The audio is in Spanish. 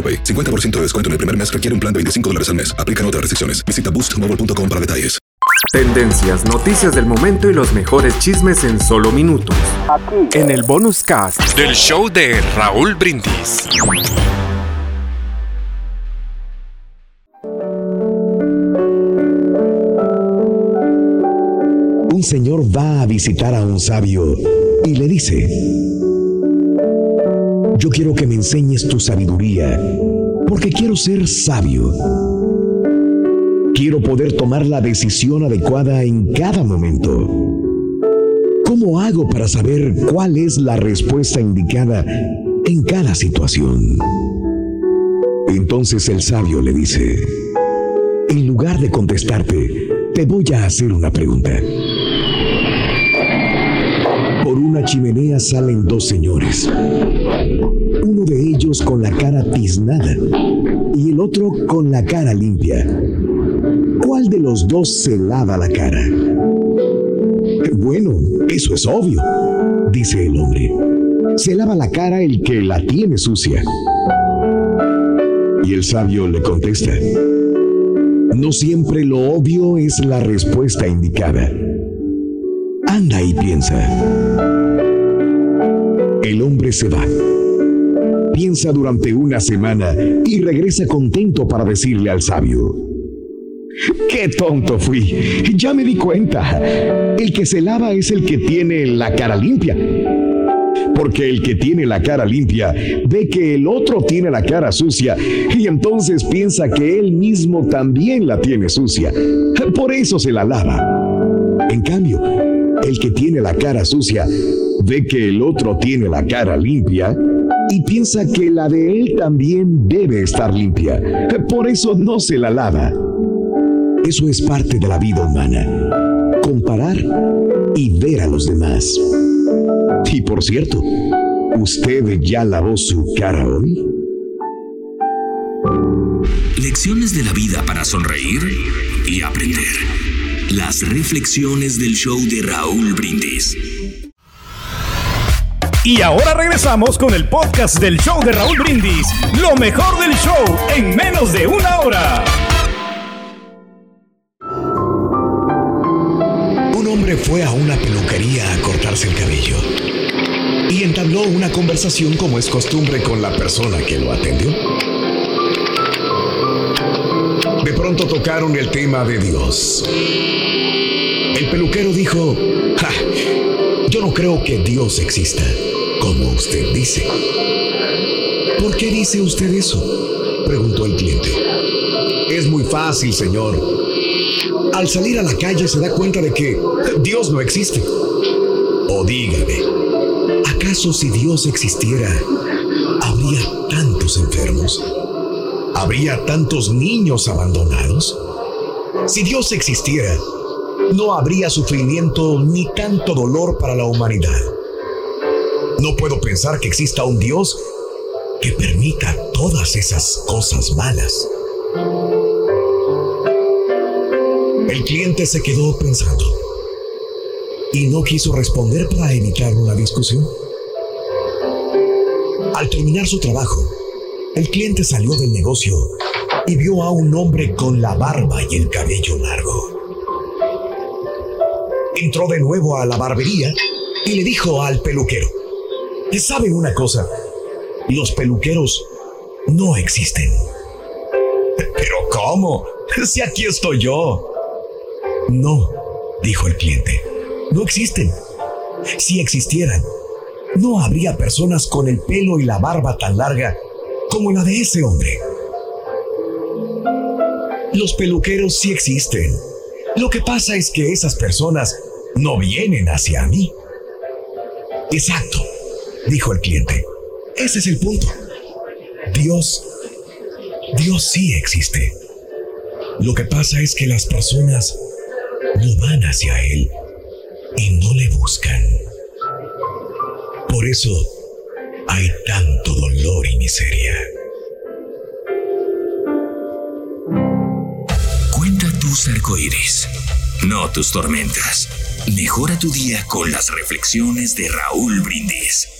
AroPay. 50% de descuento en el primer mes requiere un plan de 25 dólares al mes. Aplican otras restricciones. Visita boostmobile.com para detalles. Tendencias, noticias del momento y los mejores chismes en solo minutos. En el bonus cast del show de Raúl Brindis. Un señor va a visitar a un sabio y le dice, yo quiero que me enseñes tu sabiduría, porque quiero ser sabio. Quiero poder tomar la decisión adecuada en cada momento. ¿Cómo hago para saber cuál es la respuesta indicada en cada situación? Entonces el sabio le dice, en lugar de contestarte, te voy a hacer una pregunta. Por una chimenea salen dos señores. Uno de ellos con la cara tiznada y el otro con la cara limpia. ¿Cuál de los dos se lava la cara? Bueno, eso es obvio, dice el hombre. Se lava la cara el que la tiene sucia. Y el sabio le contesta, no siempre lo obvio es la respuesta indicada. Anda y piensa. El hombre se va. Piensa durante una semana y regresa contento para decirle al sabio. ¡Qué tonto fui! Ya me di cuenta. El que se lava es el que tiene la cara limpia. Porque el que tiene la cara limpia ve que el otro tiene la cara sucia y entonces piensa que él mismo también la tiene sucia. Por eso se la lava. En cambio, el que tiene la cara sucia ve que el otro tiene la cara limpia y piensa que la de él también debe estar limpia. Por eso no se la lava. Eso es parte de la vida humana. Comparar y ver a los demás. Y por cierto, ¿usted ya lavó su cara hoy? Lecciones de la vida para sonreír y aprender. Las reflexiones del show de Raúl Brindis. Y ahora regresamos con el podcast del show de Raúl Brindis. Lo mejor del show en menos de una hora. Un hombre fue a una peluquería a cortarse el cabello y entabló una conversación como es costumbre con la persona que lo atendió. De pronto tocaron el tema de Dios. El peluquero dijo, "Ja, yo no creo que Dios exista, como usted dice. ¿Por qué dice usted eso? Preguntó el cliente. Es muy fácil, señor. Al salir a la calle se da cuenta de que Dios no existe. O dígame, ¿acaso si Dios existiera, habría tantos enfermos? ¿Habría tantos niños abandonados? Si Dios existiera, no habría sufrimiento ni tanto dolor para la humanidad. No puedo pensar que exista un Dios que permita todas esas cosas malas. El cliente se quedó pensando y no quiso responder para evitar una discusión. Al terminar su trabajo, el cliente salió del negocio y vio a un hombre con la barba y el cabello largo. Entró de nuevo a la barbería y le dijo al peluquero, ¿saben una cosa? Los peluqueros no existen. Pero ¿cómo? Si aquí estoy yo. No, dijo el cliente, no existen. Si existieran, no habría personas con el pelo y la barba tan larga como la de ese hombre. Los peluqueros sí existen. Lo que pasa es que esas personas no vienen hacia mí. Exacto, dijo el cliente. Ese es el punto. Dios, Dios sí existe. Lo que pasa es que las personas no van hacia Él y no le buscan. Por eso hay tanto dolor y miseria. Cuenta tus arcoíris, no tus tormentas. Mejora tu día con las reflexiones de Raúl Brindis.